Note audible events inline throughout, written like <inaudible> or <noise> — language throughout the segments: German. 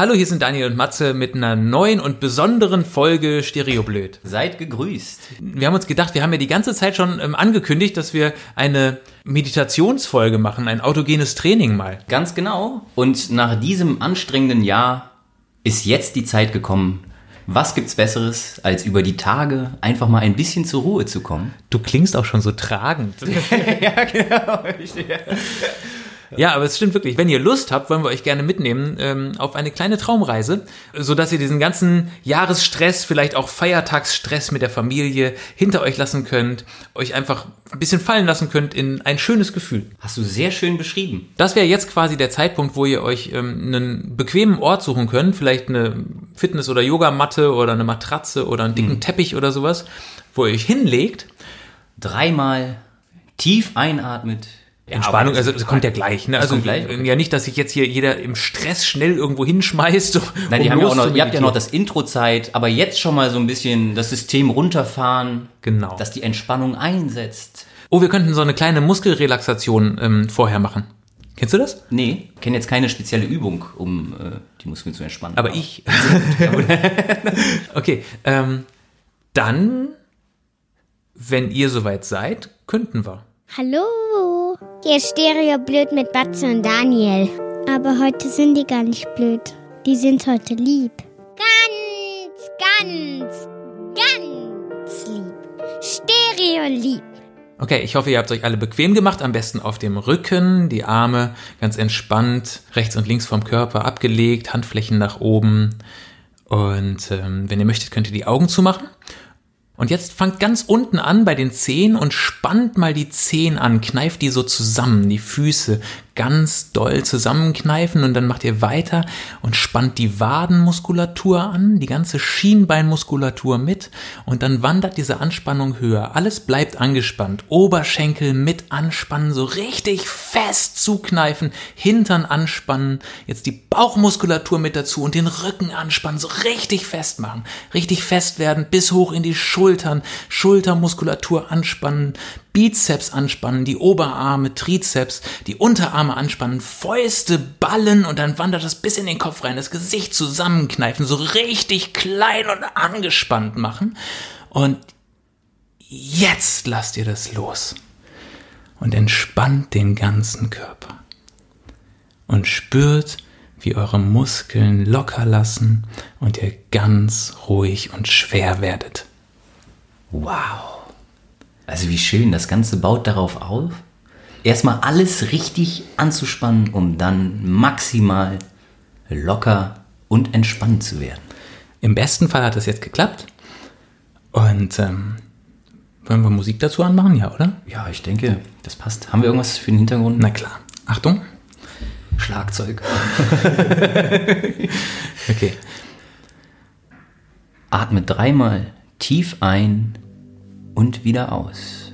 Hallo, hier sind Daniel und Matze mit einer neuen und besonderen Folge Stereoblöd. Seid gegrüßt. Wir haben uns gedacht, wir haben ja die ganze Zeit schon ähm, angekündigt, dass wir eine Meditationsfolge machen, ein autogenes Training mal. Ganz genau. Und nach diesem anstrengenden Jahr ist jetzt die Zeit gekommen. Was gibt's Besseres, als über die Tage einfach mal ein bisschen zur Ruhe zu kommen? Du klingst auch schon so tragend. <laughs> ja, genau. Ja, aber es stimmt wirklich. Wenn ihr Lust habt, wollen wir euch gerne mitnehmen ähm, auf eine kleine Traumreise, so dass ihr diesen ganzen Jahresstress, vielleicht auch Feiertagsstress mit der Familie hinter euch lassen könnt, euch einfach ein bisschen fallen lassen könnt in ein schönes Gefühl. Hast du sehr schön beschrieben. Das wäre jetzt quasi der Zeitpunkt, wo ihr euch ähm, einen bequemen Ort suchen könnt, vielleicht eine Fitness- oder Yogamatte oder eine Matratze oder einen dicken Teppich oder sowas, wo ihr euch hinlegt. Dreimal tief einatmet. Entspannung, also das kommt ja gleich. Ne? Also gleich. ja nicht, dass sich jetzt hier jeder im Stress schnell irgendwo hinschmeißt. <laughs> Um Nein, die haben ja auch noch, ihr habt ja noch das Intro-Zeit, aber jetzt schon mal so ein bisschen das System runterfahren, Genau. dass die Entspannung einsetzt. Oh, wir könnten so eine kleine Muskelrelaxation ähm, vorher machen. Kennst du das? Nee, kenne jetzt keine spezielle Übung, um äh, die Muskeln zu entspannen. Aber ich. <laughs> <laughs> okay, ähm, dann, wenn ihr soweit seid, könnten wir. Hallo, ist Stereo blöd mit Batze und Daniel. Aber heute sind die gar nicht blöd. Die sind heute lieb. Ganz, ganz, ganz lieb. Stereo lieb. Okay, ich hoffe, ihr habt euch alle bequem gemacht, am besten auf dem Rücken, die Arme ganz entspannt, rechts und links vom Körper abgelegt, Handflächen nach oben. Und ähm, wenn ihr möchtet, könnt ihr die Augen zumachen. Und jetzt fangt ganz unten an bei den Zehen und spannt mal die Zehen an, kneift die so zusammen, die Füße ganz doll zusammenkneifen und dann macht ihr weiter und spannt die Wadenmuskulatur an, die ganze Schienbeinmuskulatur mit und dann wandert diese Anspannung höher. Alles bleibt angespannt. Oberschenkel mit anspannen, so richtig fest zukneifen, Hintern anspannen, jetzt die Bauchmuskulatur mit dazu und den Rücken anspannen, so richtig fest machen, richtig fest werden bis hoch in die Schultern, Schultermuskulatur anspannen, Bizeps anspannen, die Oberarme, Trizeps, die Unterarme anspannen, Fäuste ballen und dann wandert das bis in den Kopf rein, das Gesicht zusammenkneifen, so richtig klein und angespannt machen. Und jetzt lasst ihr das los und entspannt den ganzen Körper und spürt, wie eure Muskeln locker lassen und ihr ganz ruhig und schwer werdet. Wow. Also wie schön, das Ganze baut darauf auf, erstmal alles richtig anzuspannen, um dann maximal locker und entspannt zu werden. Im besten Fall hat das jetzt geklappt. Und ähm, wollen wir Musik dazu anmachen? Ja, oder? Ja, ich denke, das passt. Haben wir irgendwas für den Hintergrund? Na klar. Achtung. Schlagzeug. <laughs> Okay. Atme dreimal tief ein und wieder aus.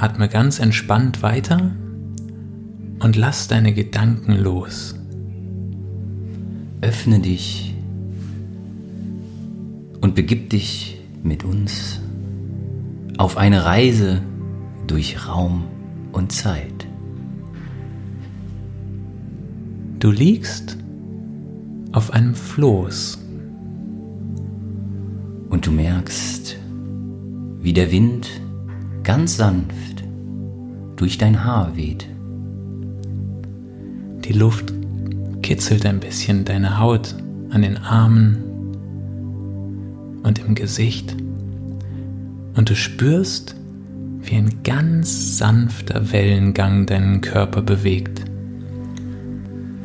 Atme ganz entspannt weiter und lass deine Gedanken los. Öffne dich und begib dich mit uns auf eine Reise durch Raum und Zeit. Du liegst auf einem Floß. Und du merkst, wie der Wind ganz sanft durch dein Haar weht. Die Luft kitzelt ein bisschen deine Haut an den Armen und im Gesicht. Und du spürst, wie ein ganz sanfter Wellengang deinen Körper bewegt.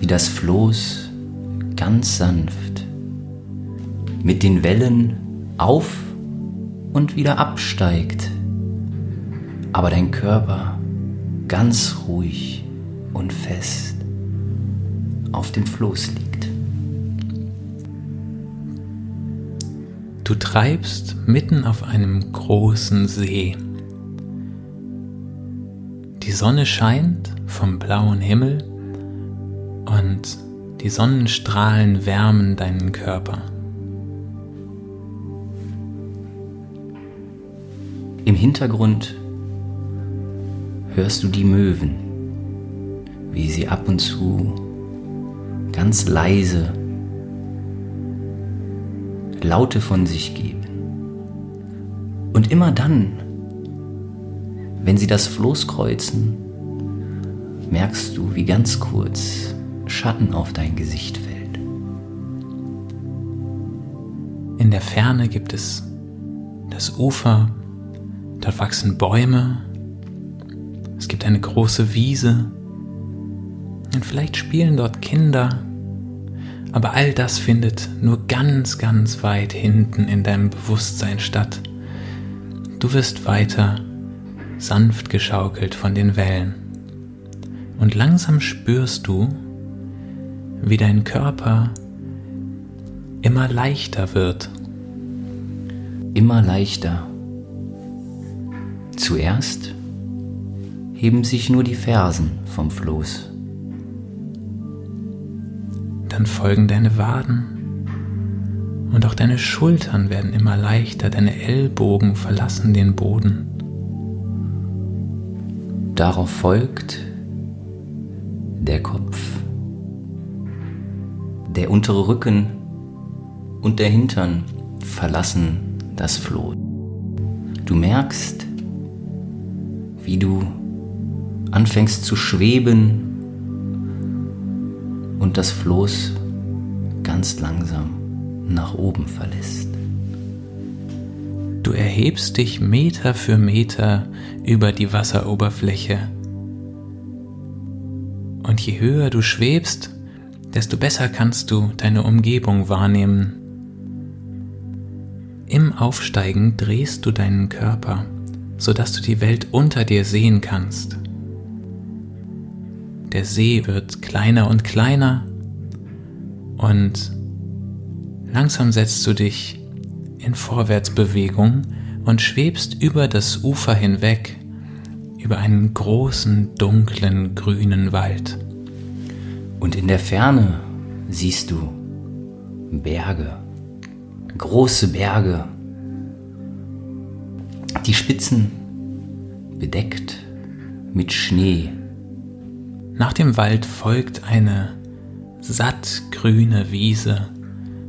wie das Floß ganz sanft mit den Wellen auf und wieder absteigt, aber dein Körper ganz ruhig und fest auf dem Floß liegt. Du treibst mitten auf einem großen See. Die Sonne scheint vom blauen Himmel und die Sonnenstrahlen wärmen deinen Körper. Im Hintergrund hörst du die Möwen, wie sie ab und zu ganz leise Laute von sich geben. Und immer dann, wenn sie das Floß kreuzen, merkst du, wie ganz kurz Schatten auf dein Gesicht fällt. In der Ferne gibt es das Ufer, dort wachsen Bäume, es gibt eine große Wiese und vielleicht spielen dort Kinder, aber all das findet nur ganz, ganz weit hinten in deinem Bewusstsein statt. Du wirst weiter sanft geschaukelt von den Wellen. Und langsam spürst du, wie dein Körper immer leichter wird. Immer leichter. Zuerst heben sich nur die Fersen vom Floß. Dann folgen deine Waden und auch deine Schultern werden immer leichter, deine Ellbogen verlassen den Boden. Darauf folgt der Kopf, der untere Rücken und der Hintern verlassen das Floß. Du merkst, wie du anfängst zu schweben und das Floß ganz langsam nach oben verlässt. Du erhebst dich Meter für Meter über die Wasseroberfläche. Und je höher du schwebst, desto besser kannst du deine Umgebung wahrnehmen. Im Aufsteigen drehst du deinen Körper, sodass du die Welt unter dir sehen kannst. Der See wird kleiner und kleiner und langsam setzt du dich in Vorwärtsbewegung und schwebst über das Ufer hinweg, über einen großen, dunklen, grünen Wald. Und in der Ferne siehst du Berge, große Berge, die Spitzen bedeckt mit Schnee nach dem Wald folgt eine sattgrüne Wiese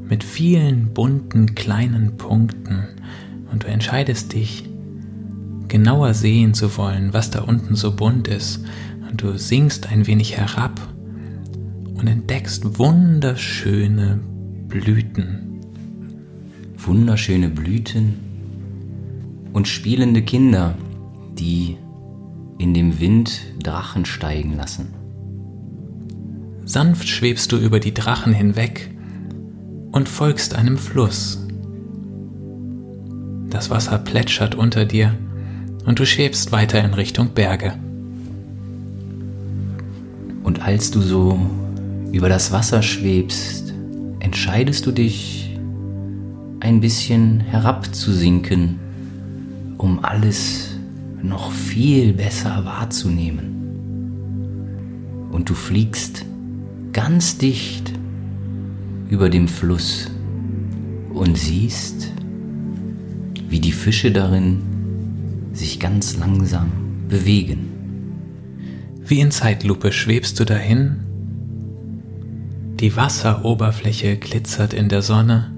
mit vielen bunten kleinen Punkten und du entscheidest dich, genauer sehen zu wollen, was da unten so bunt ist und du sinkst ein wenig herab und entdeckst wunderschöne Blüten. Wunderschöne Blüten und spielende Kinder, die in dem Wind Drachen steigen lassen. Sanft schwebst du über die Drachen hinweg und folgst einem Fluss. Das Wasser plätschert unter dir und du schwebst weiter in Richtung Berge. Und als du so über das Wasser schwebst, entscheidest du dich, ein bisschen herabzusinken, um alles noch viel besser wahrzunehmen. Und du fliegst ganz dicht über dem Fluss und siehst, wie die Fische darin sich ganz langsam bewegen. Wie in Zeitlupe schwebst du dahin, die Wasseroberfläche glitzert in der Sonne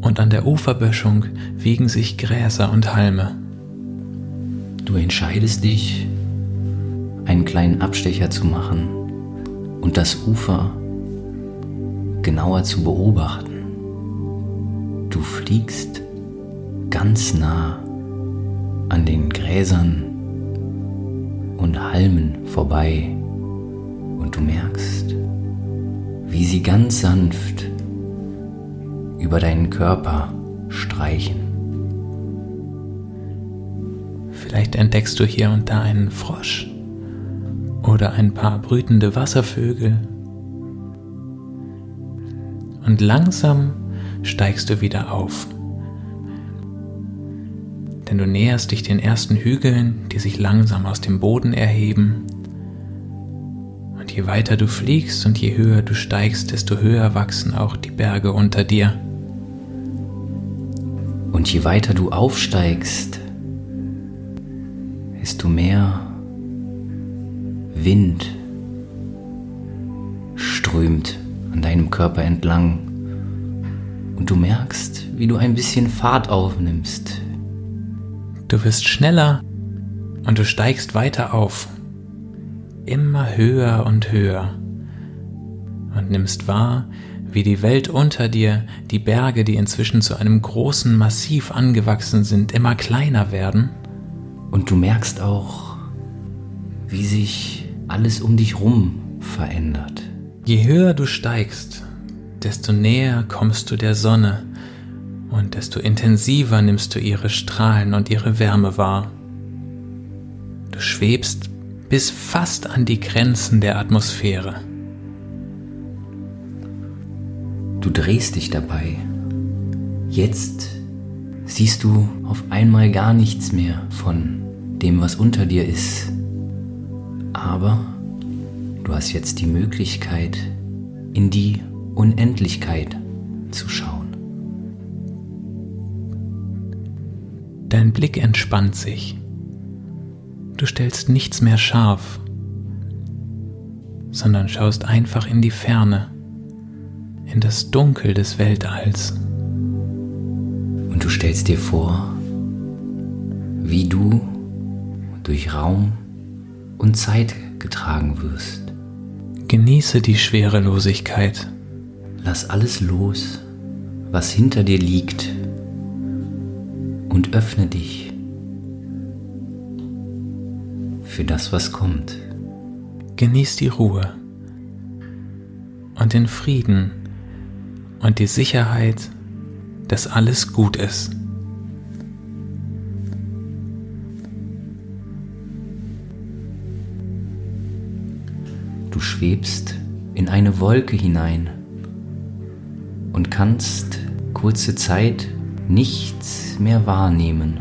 und an der Uferböschung wiegen sich Gräser und Halme. Du entscheidest dich, einen kleinen Abstecher zu machen und das Ufer genauer zu beobachten. Du fliegst ganz nah an den Gräsern und Halmen vorbei und du merkst, wie sie ganz sanft über deinen Körper streichen. Vielleicht entdeckst du hier und da einen Frosch oder ein paar brütende Wasservögel. Und langsam steigst du wieder auf. denn du näherst dich den ersten Hügeln, die sich langsam aus dem Boden erheben. Und je weiter du fliegst und je höher du steigst, desto höher wachsen auch die Berge unter dir. Und je weiter du aufsteigst, desto mehr Wind strömt an deinem Körper entlang und du merkst, wie du ein bisschen Fahrt aufnimmst. Du wirst schneller und du steigst weiter auf, immer höher und höher und nimmst wahr, wie die Welt unter dir, die Berge, die inzwischen zu einem großen Massiv angewachsen sind, immer kleiner werden. Und du merkst auch, wie sich alles um dich rum verändert. Je höher du steigst, desto näher kommst du der Sonne und desto intensiver nimmst du ihre Strahlen und ihre Wärme wahr. Du schwebst bis fast an die Grenzen der Atmosphäre. Du drehst dich dabei. Jetzt siehst du auf einmal gar nichts mehr von dem, was unter dir ist. Aber du hast jetzt die Möglichkeit, in die Unendlichkeit zu schauen. Dein Blick entspannt sich. Du stellst nichts mehr scharf, sondern schaust einfach in die Ferne in das Dunkel des Weltalls. Und du stellst dir vor, wie du durch Raum und Zeit getragen wirst. Genieße die Schwerelosigkeit. Lass alles los, was hinter dir liegt und öffne dich für das, was kommt. Genieß die Ruhe und den Frieden und die Sicherheit, dass alles gut ist. Schwebst in eine Wolke hinein und kannst kurze Zeit nichts mehr wahrnehmen.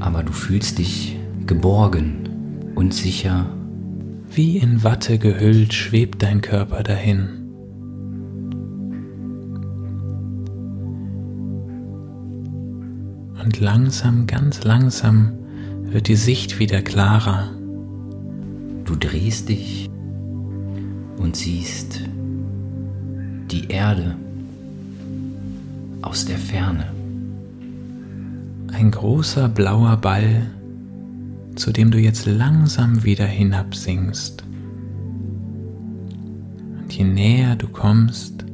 Aber du fühlst dich geborgen und sicher. Wie in Watte gehüllt schwebt dein Körper dahin. Und langsam, ganz langsam wird die Sicht wieder klarer. Du drehst dich und siehst die Erde aus der Ferne. Ein großer blauer Ball, zu dem du jetzt langsam wieder hinabsinkst. Und je näher du kommst,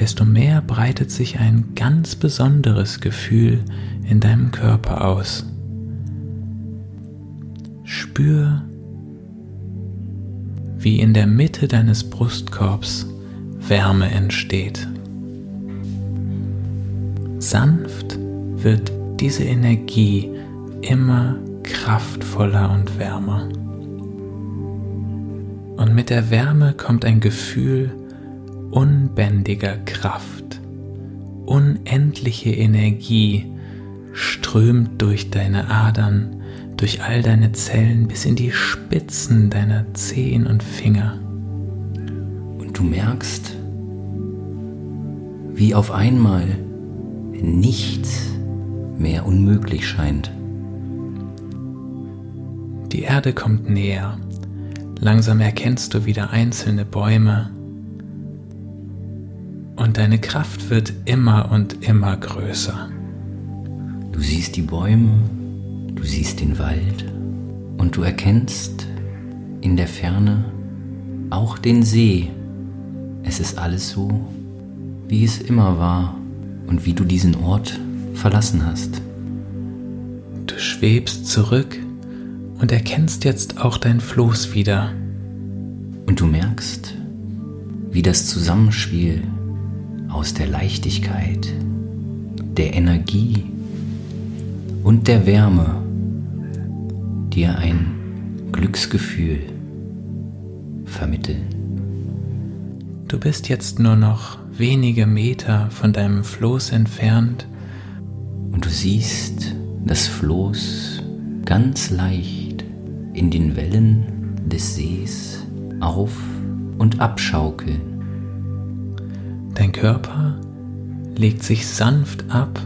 desto mehr breitet sich ein ganz besonderes Gefühl in deinem Körper aus. Spür, wie in der Mitte deines Brustkorbs Wärme entsteht. Sanft wird diese Energie immer kraftvoller und wärmer. Und mit der Wärme kommt ein Gefühl unbändiger Kraft, unendliche Energie strömt durch deine Adern, durch all deine Zellen bis in die Spitzen deiner Zehen und Finger. Und du merkst, wie auf einmal nichts mehr unmöglich scheint. Die Erde kommt näher. Langsam erkennst du wieder einzelne Bäume, und deine Kraft wird immer und immer größer. Du siehst die Bäume, du siehst den Wald und du erkennst in der Ferne auch den See. Es ist alles so, wie es immer war und wie du diesen Ort verlassen hast. Du schwebst zurück und erkennst jetzt auch dein Floß wieder. Und du merkst, wie das Zusammenspiel aus der Leichtigkeit, der Energie und der Wärme dir ein Glücksgefühl vermitteln. Du bist jetzt nur noch wenige Meter von deinem Floß entfernt. Und du siehst das Floß ganz leicht in den Wellen des Sees auf und abschaukeln. Dein Körper legt sich sanft ab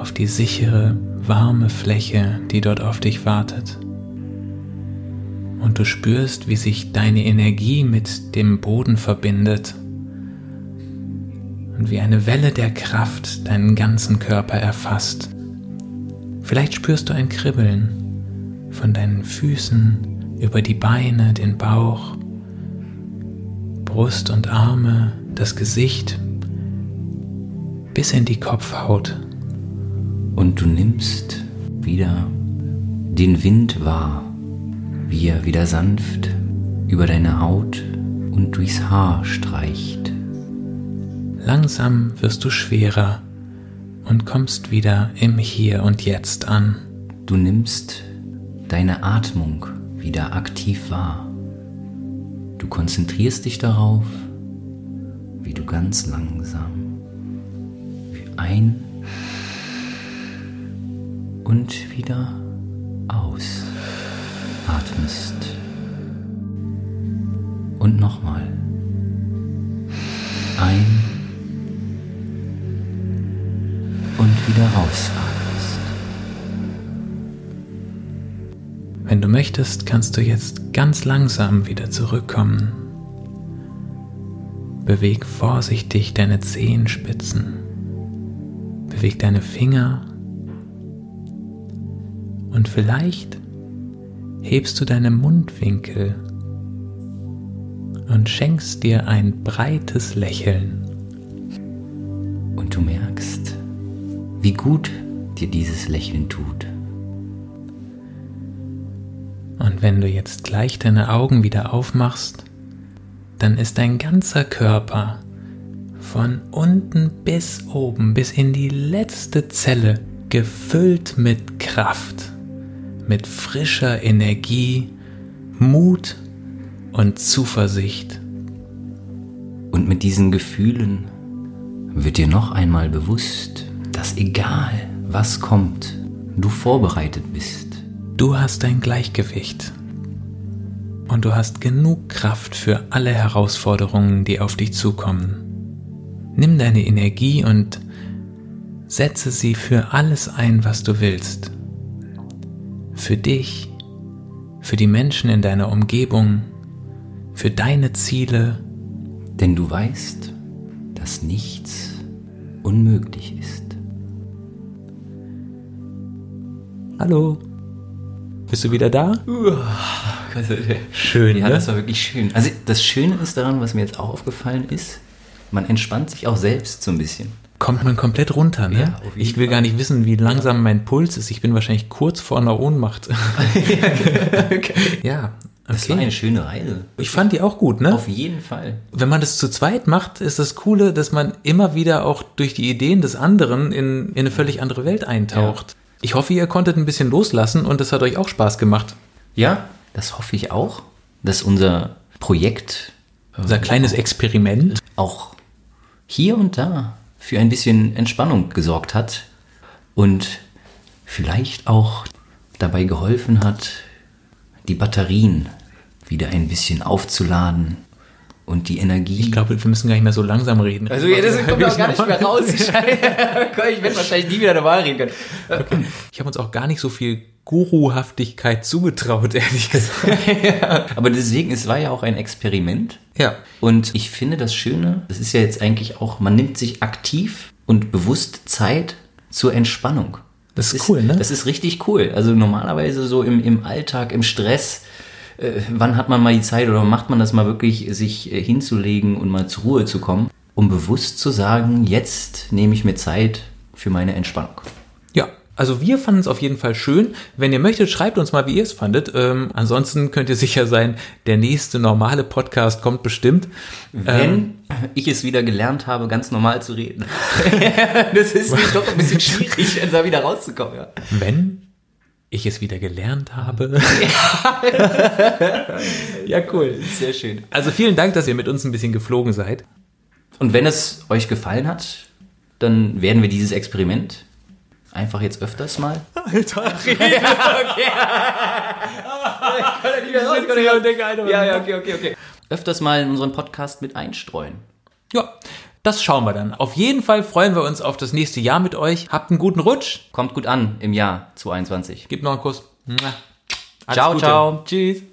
auf die sichere, warme Fläche, die dort auf dich wartet. Und du spürst, wie sich deine Energie mit dem Boden verbindet und wie eine Welle der Kraft deinen ganzen Körper erfasst. Vielleicht spürst du ein Kribbeln von deinen Füßen über die Beine, den Bauch, Brust und Arme, das Gesicht bis in die Kopfhaut. Und du nimmst wieder den Wind wahr, wie er wieder sanft über deine Haut und durchs Haar streicht. Langsam wirst du schwerer und kommst wieder im Hier und Jetzt an. Du nimmst deine Atmung wieder aktiv wahr. Du konzentrierst dich darauf, wie du ganz langsam ein und wieder ausatmest. Und nochmal. Ein und wieder rausatmest. Wenn du möchtest, kannst du jetzt ganz langsam wieder zurückkommen. Beweg vorsichtig deine Zehenspitzen. Beweg deine Finger. Und vielleicht hebst du deine Mundwinkel und schenkst dir ein breites Lächeln. Und du merkst, wie gut dir dieses Lächeln tut. Und wenn du jetzt gleich deine Augen wieder aufmachst, dann ist dein ganzer Körper von unten bis oben, bis in die letzte Zelle gefüllt mit Kraft, mit frischer Energie, Mut und Zuversicht. Und mit diesen Gefühlen wird dir noch einmal bewusst, dass egal was kommt, du vorbereitet bist. Du hast dein Gleichgewicht und du hast genug Kraft für alle Herausforderungen, die auf dich zukommen. Nimm deine Energie und setze sie für alles ein, was du willst. Für dich, für die Menschen in deiner Umgebung, für deine Ziele. Denn du weißt, dass nichts unmöglich ist. Hallo. Bist du wieder da? Schön, Ja, ne? das war wirklich schön. Also das Schöne ist daran, was mir jetzt auch aufgefallen ist, man entspannt sich auch selbst so ein bisschen. Kommt man komplett runter, ne? Ja, ich will Fall. gar nicht wissen, wie langsam mein Puls ist. Ich bin wahrscheinlich kurz vor einer Ohnmacht. <laughs> ja, Das war okay. eine schöne Reise. Ich fand die auch gut, ne? Auf jeden Fall. Wenn man das zu zweit macht, ist das Coole, dass man immer wieder auch durch die Ideen des anderen in, in eine völlig andere Welt eintaucht. Ich hoffe, ihr konntet ein bisschen loslassen und das hat euch auch Spaß gemacht. Ja, das hoffe ich auch, dass unser Projekt Unser kleines Experiment. auch hier und da für ein bisschen Entspannung gesorgt hat und vielleicht auch dabei geholfen hat, die Batterien wieder ein bisschen aufzuladen und die Energie. Ich glaube, wir müssen gar nicht mehr so langsam reden. also, ja, das kommt auch gar nicht mehr raus. ich <laughs> <laughs> werde wahrscheinlich nie wieder normal reden können. Ich habe uns auch gar nicht so viel Guruhaftigkeit zugetraut, <laughs> ehrlich gesagt. Aber deswegen, es war ja auch ein Experiment. Ja. Und ich finde das Schöne, das ist ja jetzt eigentlich auch, man nimmt sich aktiv und bewusst Zeit zur Entspannung. Das ist cool, ne? Das ist richtig cool. Also normalerweise so im, im Alltag, im Stress, äh, wann hat man mal die Zeit oder macht man das mal wirklich, sich äh, hinzulegen und mal zur Ruhe zu kommen, um bewusst zu sagen, jetzt nehme ich mir Zeit für meine Entspannung. Also wir fanden es auf jeden Fall schön. Wenn ihr möchtet, schreibt uns mal, wie ihr es fandet. Ähm, ansonsten könnt ihr sicher sein, der nächste normale Podcast kommt bestimmt. Wenn ich es wieder gelernt habe, ganz normal zu reden. <laughs> das ist mir doch ein bisschen schwierig, da wieder rauszukommen. Ja. Wenn ich es wieder gelernt habe. <laughs> ja, cool. Sehr schön. Also vielen Dank, dass ihr mit uns ein bisschen geflogen seid. Und wenn es euch gefallen hat, dann werden wir dieses Experiment einfach jetzt öfters mal. <laughs> Alter, <laughs> <laughs> Ja, ja, okay, okay, okay. Öfters mal in unseren Podcast mit einstreuen. Ja, das schauen wir dann. Auf jeden Fall freuen wir uns auf das nächste Jahr mit euch. Habt einen guten Rutsch. Kommt gut an im Jahr 2021. Gebt noch einen Kuss. Alles Ciao, Gute. ciao. Tschüss.